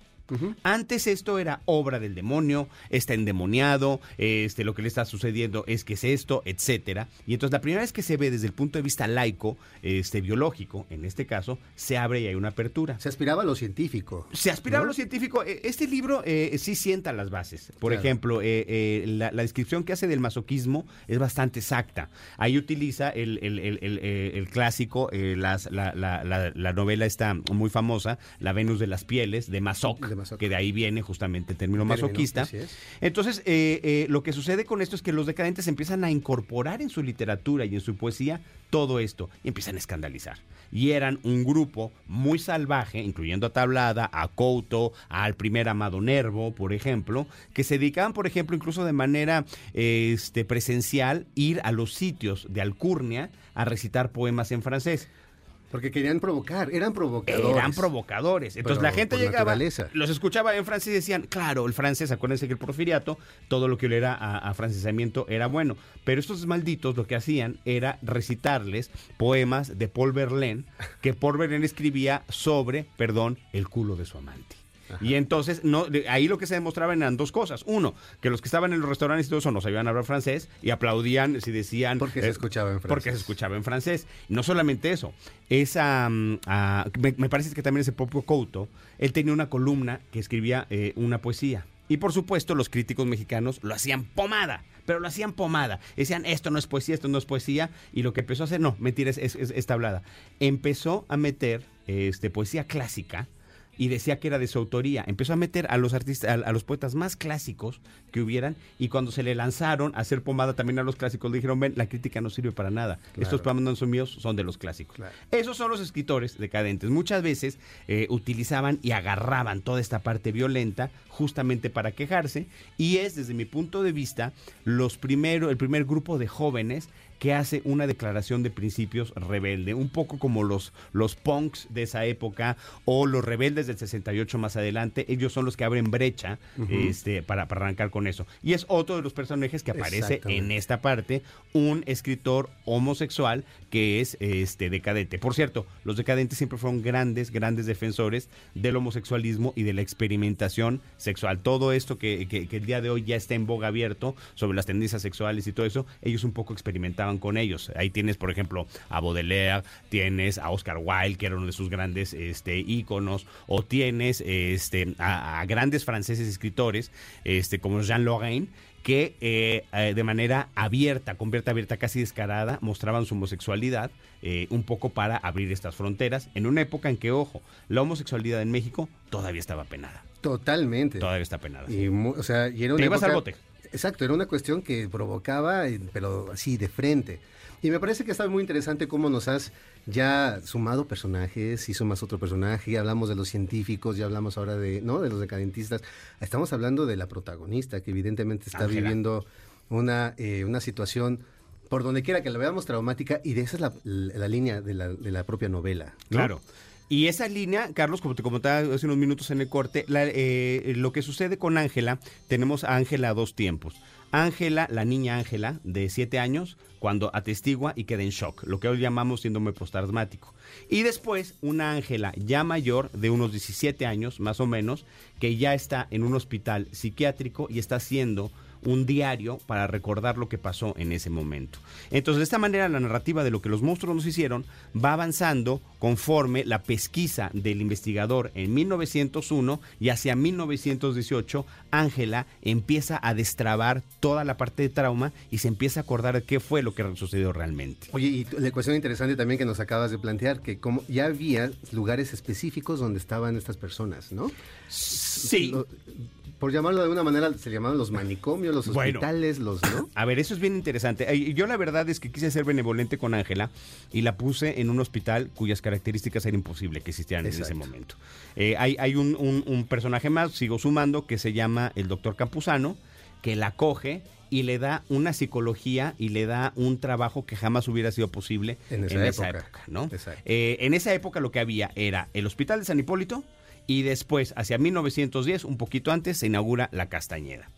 Antes esto era obra del demonio, está endemoniado, este, lo que le está sucediendo es que es esto, etcétera. Y entonces la primera vez que se ve desde el punto de vista laico, este, biológico, en este caso, se abre y hay una apertura. Se aspiraba a lo científico. Se aspiraba ¿no? a lo científico. Eh, Este libro eh, sí sienta las bases. Por Claro. ejemplo, eh, eh, la, la descripción que hace del masoquismo es bastante exacta. Ahí utiliza el, el- el- el, el clásico, las- la, la- la- la novela está muy famosa, La Venus de las Pieles, de Masoch. Que de ahí viene justamente el término Término, masoquista. Entonces, eh, eh, lo que sucede con esto es que los decadentes empiezan a incorporar en su literatura y en su poesía todo esto y empiezan a escandalizar. Y eran un grupo muy salvaje, incluyendo a Tablada, a Couto, al primer Amado Nervo, por ejemplo, que se dedicaban, por ejemplo, incluso de manera este, presencial, ir a los sitios de Alcurnia a recitar poemas en francés. Porque querían provocar, eran provocadores. Eran provocadores. Entonces Pero la gente llegaba, naturaleza. los escuchaba en francés y decían, claro, el francés, acuérdense que el porfiriato, todo lo que le era a, a francesamiento era bueno. Pero estos malditos lo que hacían era recitarles poemas de Paul Verlaine, que Paul Verlaine escribía sobre, perdón, el culo de su amante. Y entonces, no, de- ahí lo que se demostraban eran dos cosas. Uno, que los que estaban en los restaurantes y todo eso no sabían hablar francés y aplaudían si decían... Porque se escuchaba en Porque francés. se escuchaba en francés. No solamente eso, esa, mm, ah, me, me parece que también ese propio Couto, él tenía una columna que escribía eh, una poesía. Y por supuesto los críticos mexicanos lo hacían pomada, pero lo hacían pomada. Decían, esto no es poesía, esto no es poesía. Y lo que empezó a hacer, no, mentira, es, es, es- es tablada. Empezó a meter este, poesía clásica y decía que era de su autoría. Empezó a meter a los artistas, a, a los poetas más clásicos que hubieran y cuando se le lanzaron a hacer pomada también a los clásicos, le dijeron, ven, la crítica no sirve para nada. Estos poemas no son míos, son de los clásicos. Claro. Esos son los escritores decadentes. Muchas veces eh, utilizaban y agarraban toda esta parte violenta justamente para quejarse y es, desde mi punto de vista, los primero, el primer grupo de jóvenes que hace una declaración de principios rebelde, un poco como los, los punks de esa época o los rebeldes del 68 más adelante, ellos son los que abren brecha este, para, para arrancar con eso. Y es otro de los personajes que aparece en esta parte, un escritor homosexual que es este decadente. Por cierto, los decadentes siempre fueron grandes, grandes defensores del homosexualismo y de la experimentación sexual. Todo esto que, que- que el día de hoy ya está en boga abierto sobre las tendencias sexuales y todo eso, ellos un poco experimentaban con ellos. Ahí tienes, por ejemplo, a Baudelaire, tienes a Oscar Wilde, que era uno de sus grandes este, íconos, o tienes este, a, a grandes franceses escritores, este, como Jean Lorraine, que eh, eh, de manera abierta, convierta abierta, casi descarada, mostraban su homosexualidad eh, un poco para abrir estas fronteras, en una época en que, ojo, la homosexualidad en México todavía estaba penada. Totalmente. Todavía está penada. Y, o sea, y era una Te ibas al bote. Exacto, era una cuestión que provocaba, eh, pero así de frente. Y me parece que está muy interesante cómo nos has ya sumado personajes, hizo más otro personaje, ya hablamos de los científicos, ya hablamos ahora de, ¿no? de los decadentistas. Estamos hablando de la protagonista, que evidentemente está viviendo una, eh, una situación, por donde quiera que la veamos, traumática, y de esa es la, la línea de la, de la propia novela. ¿no? Claro. Y esa línea, Carlos, como te comentaba hace unos minutos en el corte, la- eh, lo que sucede con Ángela, tenemos a Ángela a dos tiempos. Ángela, la niña Ángela, de 7 años, cuando atestigua y queda en shock, lo que hoy llamamos síndrome postraumático. Y después, una Ángela ya mayor, de unos 17 años, más o menos, que ya está en un hospital psiquiátrico y está siendo un diario para recordar lo que pasó en ese momento. Entonces, de esta manera, la narrativa de lo que los monstruos nos hicieron va avanzando conforme la pesquisa del investigador en 1901 y hacia 1918, Ángela empieza a destrabar toda la parte de trauma y se empieza a acordar de qué fue lo que sucedió realmente. Oye, y la cuestión interesante también que nos acabas de plantear, que como ya había lugares específicos donde estaban estas personas, ¿no? Sí. Lo- por llamarlo de alguna manera, se llamaban los manicomios, los Bueno. hospitales, los, ¿no? A ver, eso es bien interesante. Yo la verdad es que quise ser benevolente con Ángela y la puse en un hospital cuyas características era imposible que existieran en ese momento. Eh, hay hay un, un- un personaje más, sigo sumando, que se llama el doctor Campuzano, que la coge y le da una psicología y le da un trabajo que jamás hubiera sido posible En esa época. Eh, en esa época lo que había era el Hospital de San Hipólito y después, hacia 1910, un poquito antes, se inaugura la Castañeda.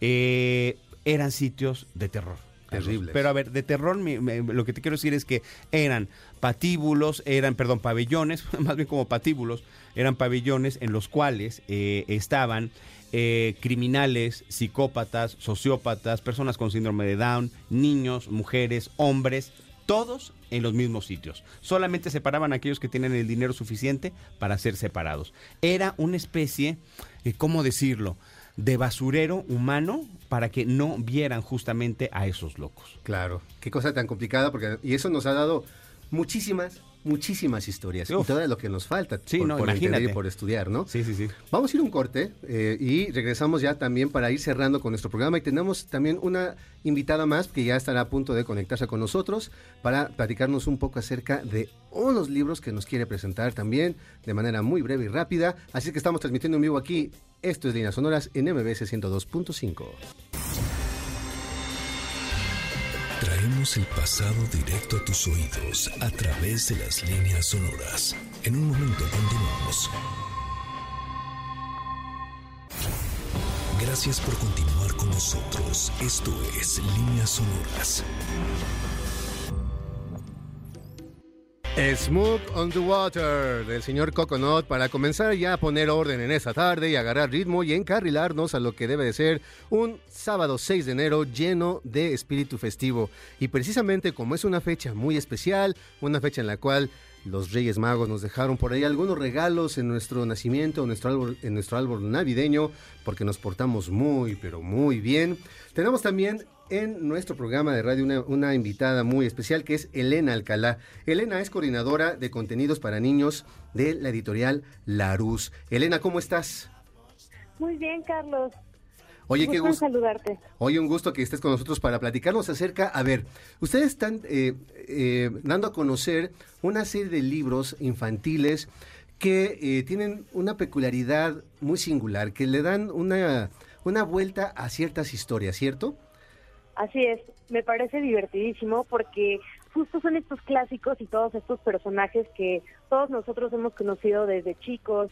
Eh, eran sitios de terror. Terribles. Pero a ver, de terror, me- lo que te quiero decir es que eran patíbulos, eran, perdón, pabellones, más bien como patíbulos, eran pabellones en los cuales eh, estaban eh, criminales, psicópatas, sociópatas, personas con síndrome de Down, niños, mujeres, hombres, todos en los mismos sitios. Solamente separaban a aquellos que tienen el dinero suficiente para ser separados. Era una especie, eh, ¿cómo decirlo?, de basurero humano para que no vieran justamente a esos locos. Claro, qué cosa tan complicada, porque y eso nos ha dado muchísimas, muchísimas historias. Uf. Y todo lo que nos falta Sí, por, no, por entender y por estudiar, ¿no? Sí, sí, sí. Vamos a ir un corte eh, y regresamos ya también para ir cerrando con nuestro programa. Y tenemos también una invitada más que ya estará a punto de conectarse con nosotros para platicarnos un poco acerca de unos libros que nos quiere presentar también de manera muy breve y rápida. Así que estamos transmitiendo en vivo aquí. Esto es Líneas Sonoras en MBS 102.5. Traemos el pasado directo a tus oídos a través de las líneas sonoras. En un momento continuamos. Gracias por continuar con nosotros. Esto es Líneas Sonoras. Smoke on the Water del señor Coconut para comenzar ya a poner orden en esta tarde y agarrar ritmo y encarrilarnos a lo que debe de ser un sábado 6 de enero lleno de espíritu festivo. Y precisamente como es una fecha muy especial, una fecha en la cual los Reyes Magos nos dejaron por ahí algunos regalos en nuestro nacimiento, en nuestro árbol, en nuestro árbol navideño, porque nos portamos muy, pero muy bien. Tenemos también en nuestro programa de radio una, una invitada muy especial que es Elena Alcalá. Elena es coordinadora de contenidos para niños de la editorial Larus. Elena, ¿cómo estás? Muy bien, Carlos. Oye, qué gusto. saludarte. Oye, un gusto que estés con nosotros para platicarnos acerca. A ver, ustedes están eh, eh, dando a conocer una serie de libros infantiles que eh, tienen una peculiaridad muy singular, que le dan una, una vuelta a ciertas historias, ¿cierto? Así es, me parece divertidísimo porque justo son estos clásicos y todos estos personajes que todos nosotros hemos conocido desde chicos.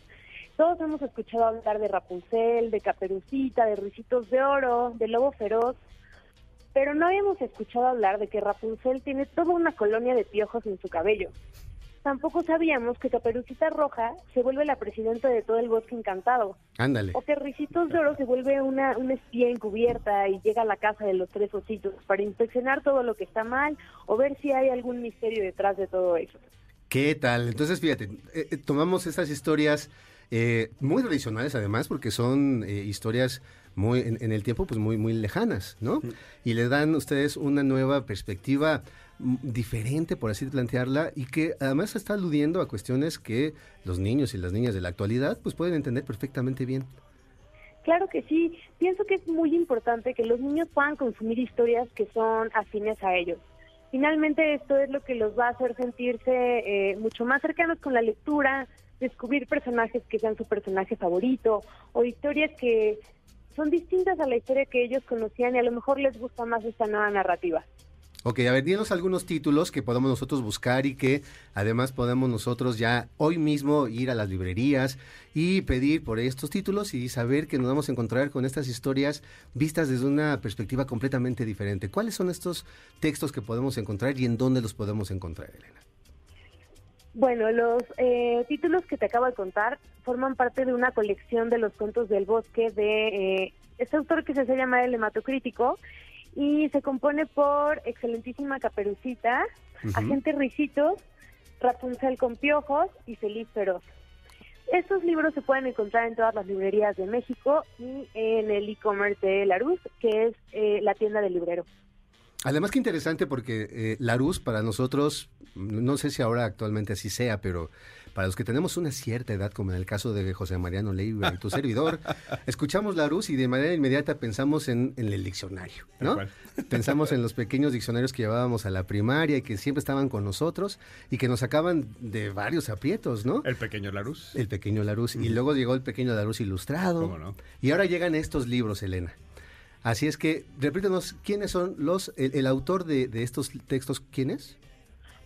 Todos hemos escuchado hablar de Rapunzel, de Caperucita, de Ricitos de Oro, de Lobo Feroz, pero no habíamos escuchado hablar de que Rapunzel tiene toda una colonia de piojos en su cabello. Tampoco sabíamos que Caperucita Roja se vuelve la presidenta de todo el bosque encantado. Ándale. O que Ricitos de Oro se vuelve una, una espía encubierta y llega a la casa de los tres ositos para inspeccionar todo lo que está mal o ver si hay algún misterio detrás de todo eso. ¿Qué tal? Entonces, fíjate, eh, eh, tomamos estas historias eh, muy tradicionales además, porque son eh, historias muy en, en el tiempo pues muy muy lejanas, ¿no? Y le dan ustedes una nueva perspectiva diferente, por así plantearla, y que además está aludiendo a cuestiones que los niños y las niñas de la actualidad pues pueden entender perfectamente bien. Claro que sí, pienso que es muy importante que los niños puedan consumir historias que son afines a ellos. Finalmente esto es lo que los va a hacer sentirse eh, mucho más cercanos con la lectura, descubrir personajes que sean su personaje favorito o historias que son distintas a la historia que ellos conocían y a lo mejor les gusta más esta nueva narrativa. Ok, a ver, dinos algunos títulos que podamos nosotros buscar y que además podemos nosotros ya hoy mismo ir a las librerías y pedir por estos títulos y saber que nos vamos a encontrar con estas historias vistas desde una perspectiva completamente diferente. ¿Cuáles son estos textos que podemos encontrar y en dónde los podemos encontrar, Elena? Bueno, los eh, títulos que te acabo de contar forman parte de una colección de los cuentos del bosque de eh, este autor que se hace llamar El hematocrítico y se compone por Excelentísima Caperucita, Agente Ricitos, Rapunzel con Piojos y Feliz Feroz. Estos libros se pueden encontrar en todas las librerías de México y en el e-commerce de Larus, que es eh, la tienda del librero. Además que interesante porque eh, Larus para nosotros, no sé si ahora actualmente así sea, pero para los que tenemos una cierta edad, como en el caso de José Mariano Leiva y tu servidor, escuchamos Larus y de manera inmediata pensamos en, en el diccionario, ¿no? Pensamos en los pequeños diccionarios que llevábamos a la primaria y que siempre estaban con nosotros y que nos sacaban de varios aprietos, ¿no? El pequeño Larus. El pequeño Larus. Y luego llegó el pequeño Larus ilustrado. ¿Cómo no? Y ahora llegan estos libros, Elena. Así es que, repítanos, ¿quiénes son los, el, el autor de, de estos textos? ¿Quién es?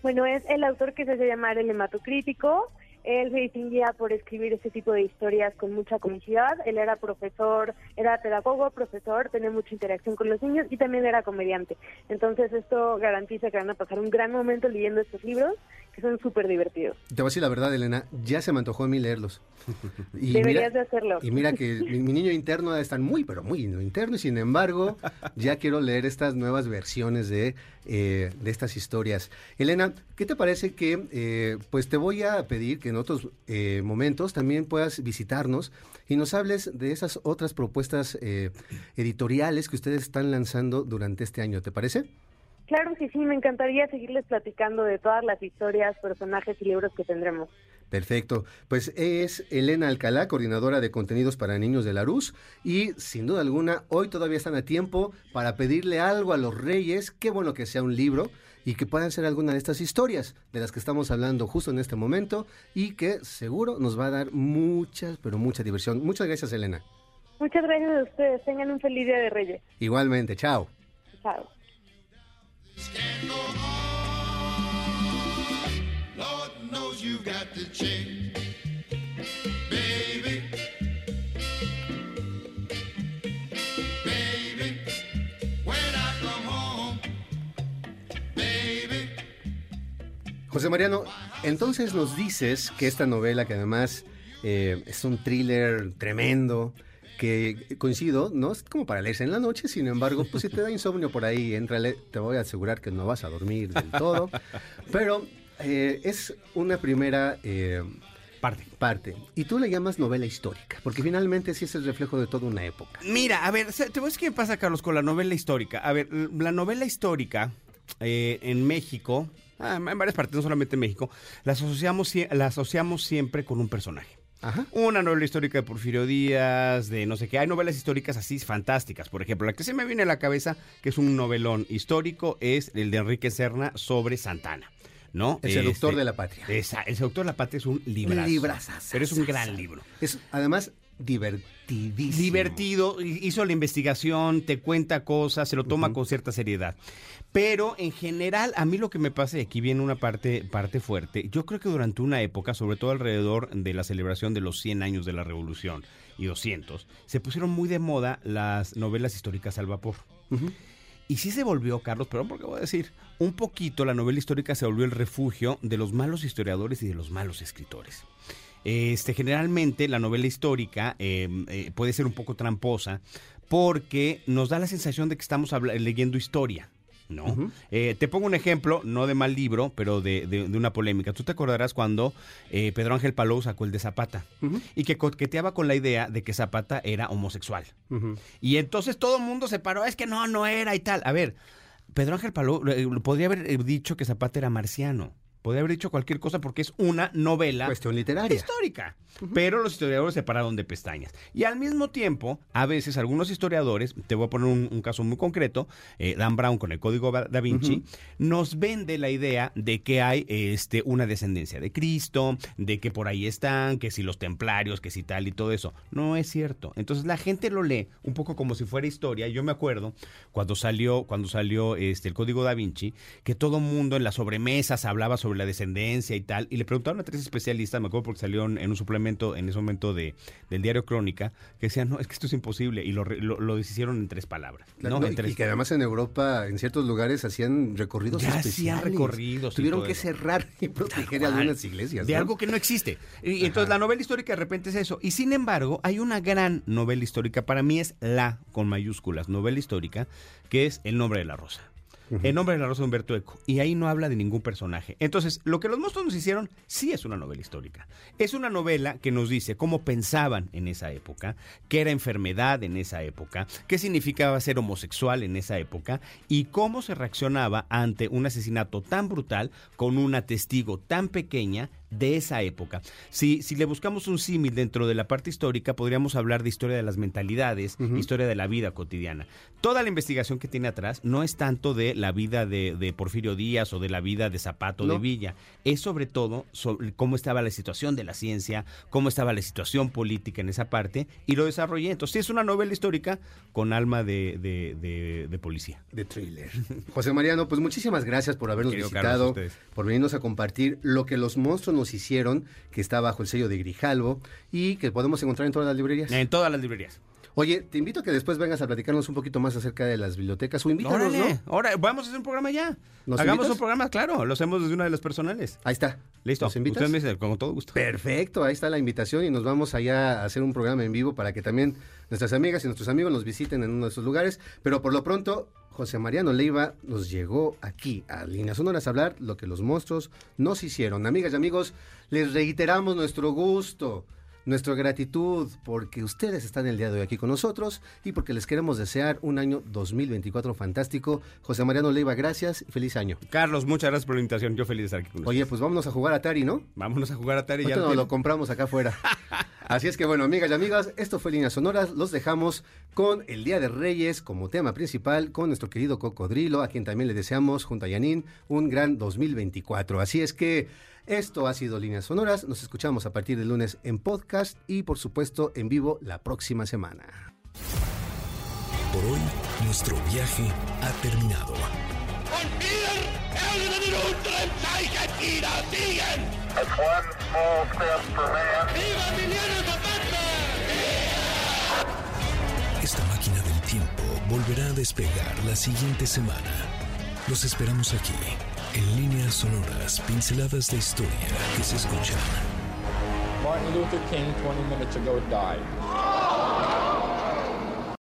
Bueno, es el autor que se hace llamar el hematocrítico. Él se distinguía por escribir este tipo de historias con mucha comicidad. Él era profesor, era pedagogo, profesor, tenía mucha interacción con los niños y también era comediante. Entonces esto garantiza que van a pasar un gran momento leyendo estos libros que son súper divertidos. Te voy a decir la verdad, Elena, ya se me antojó a mí leerlos. Y Deberías de hacerlo. Y mira que mi, mi niño interno está muy, pero muy interno, y sin embargo, ya quiero leer estas nuevas versiones de, eh, de estas historias. Elena, ¿qué te parece que, eh, pues te voy a pedir que en otros eh, momentos también puedas visitarnos y nos hables de esas otras propuestas eh, editoriales que ustedes están lanzando durante este año, ¿te parece? Claro que sí, me encantaría seguirles platicando de todas las historias, personajes y libros que tendremos. Perfecto. Pues es Elena Alcalá, coordinadora de contenidos para niños de la Rus. Y sin duda alguna, hoy todavía están a tiempo para pedirle algo a los reyes. Qué bueno que sea un libro y que puedan ser alguna de estas historias de las que estamos hablando justo en este momento y que seguro nos va a dar mucha, pero mucha diversión. Muchas gracias, Elena. Muchas gracias a ustedes. Tengan un feliz Día de Reyes. Igualmente, chao. Chao. José Mariano, entonces nos dices que esta novela, que además eh, es un thriller tremendo, que coincido, no es como para leerse en la noche, sin embargo, pues si te da insomnio por ahí, entrale, te voy a asegurar que no vas a dormir del todo, pero eh, es una primera eh, Parte. parte, y tú le llamas novela histórica, porque finalmente sí es el reflejo de toda una época. Mira, a ver, te voy a decir qué pasa, Carlos, con la novela histórica. A ver, la novela histórica eh, en México, ah, en varias partes, no solamente en México, la asociamos, la asociamos siempre con un personaje. Ajá. Una novela histórica de Porfirio Díaz, de no sé qué. Hay novelas históricas así fantásticas. Por ejemplo, la que se me viene a la cabeza, que es un novelón histórico, es el de Enrique Serna sobre Santana. ¿No? El seductor Este, de la patria. esa- el seductor de la patria es un librazo. Librazazazaza. Pero es un gran libro. Es además divertidísimo. Divertido, hi- hizo la investigación, te cuenta cosas, se lo toma con cierta seriedad. Pero en general, a mí lo que me pasa, y aquí viene una parte, parte fuerte, yo creo que durante una época, sobre todo alrededor de la celebración de los 100 años de la Revolución y 200, se pusieron muy de moda las novelas históricas al vapor. Y sí se volvió, Carlos, pero porque voy a decir, un poquito la novela histórica se volvió el refugio de los malos historiadores y de los malos escritores. Este, generalmente la novela histórica eh, eh, puede ser un poco tramposa porque nos da la sensación de que estamos leyendo historia. ¿No? Eh, te pongo un ejemplo, no de mal libro, pero de, de- de una polémica. Tú te acordarás cuando eh, Pedro Ángel Palou sacó el de Zapata y que coqueteaba con la idea de que Zapata era homosexual. Y entonces todo el mundo se paró, es que no, no era y tal. A ver, Pedro Ángel Palou eh, podría haber dicho que Zapata era marciano. Podría haber dicho cualquier cosa porque es una novela Cuestión literaria. histórica. Pero los historiadores se pararon de pestañas. Y al mismo tiempo, a veces algunos historiadores, te voy a poner un, un caso muy concreto, eh, Dan Brown con el Código Da Vinci, nos vende la idea de que hay este, una descendencia de Cristo, de que por ahí están, que si los templarios, que si tal y todo eso. No es cierto. Entonces la gente lo lee un poco como si fuera historia. Yo me acuerdo cuando salió, cuando salió este, el Código Da Vinci, que todo mundo en las sobremesas hablaba sobre la descendencia y tal. Y le preguntaron a tres especialistas, me acuerdo porque salió en en un suplemento en ese momento de, del diario Crónica, que decían, no, es que esto es imposible. Y lo, lo, lo deshicieron en tres palabras. Claro, ¿no? no, En y- tres y que además en Europa, en ciertos lugares, hacían recorridos Ya hacían especiales. recorridos Tuvieron que eso. cerrar y proteger Cual, algunas iglesias. De algo que no existe. Y, y entonces la novela histórica de repente es eso. Y sin embargo, hay una gran novela histórica, para mí es la, con mayúsculas, novela histórica, que es El nombre de la rosa. El nombre de la rosa de Humberto Eco. Y ahí no habla de ningún personaje. Entonces, lo que los monstruos nos hicieron, sí es una novela histórica. Es una novela que nos dice cómo pensaban en esa época, qué era enfermedad en esa época, qué significaba ser homosexual en esa época y cómo se reaccionaba ante un asesinato tan brutal con una testigo tan pequeña de esa época. Si, si le buscamos un símil dentro de la parte histórica, podríamos hablar de historia de las mentalidades, historia de la vida cotidiana. Toda la investigación que tiene atrás no es tanto de la vida de, de Porfirio Díaz o de la vida de Zapato de. Villa, es sobre todo sobre cómo estaba la situación de la ciencia, cómo estaba la situación política en esa parte, y lo desarrollé. Entonces, sí es una novela histórica con alma de, de- de- de policía. de thriller. José Mariano, pues muchísimas gracias por habernos Querido visitado, Carlos, por venirnos a compartir lo que los monstruos nos hicieron, que está bajo el sello de Grijalvo y que podemos encontrar en todas las librerías. En todas las librerías. Oye, te invito a que después vengas a platicarnos un poquito más acerca de las bibliotecas o invítanos, Órale, ¿no? ahora vamos a hacer un programa ya. ¿Nos Hagamos invitas? un programa, claro, lo hacemos desde una de las personales. Ahí está. Listo. ¿Nos invitas? Usted me dice, con todo gusto. Perfecto, ahí está la invitación y nos vamos allá a hacer un programa en vivo para que también nuestras amigas y nuestros amigos nos visiten en uno de esos lugares. Pero por lo pronto, José Mariano Leiva nos llegó aquí a Líneas Sonoras a hablar lo que los monstruos nos hicieron. Amigas y amigos, les reiteramos nuestro gusto. Nuestra gratitud porque ustedes están el día de hoy aquí con nosotros y porque les queremos desear un año 2024 fantástico. José Mariano Leiva, gracias y feliz año. Carlos, muchas gracias por la invitación. Yo feliz de estar aquí con Oye, pues vámonos a jugar a Atari, ¿no? ustedes. Vámonos a jugar a Atari. Ya Ahorita lo compramos acá afuera. Así es que bueno, amigas y amigas, esto fue Líneas Sonoras. Los dejamos con el Día de Reyes como tema principal, con nuestro querido Cocodrilo, a quien también le deseamos, junto a Yanin, un gran 2024. Así es que esto ha sido Líneas Sonoras. Nos escuchamos a partir del lunes en podcast y, por supuesto, en vivo la próxima semana. Por hoy, nuestro viaje ha terminado. Esta máquina del tiempo volverá a despegar la siguiente semana. Los esperamos aquí, en líneas sonoras, pinceladas de historia que se escuchan. Martin Luther King, 20 minutes ago, died.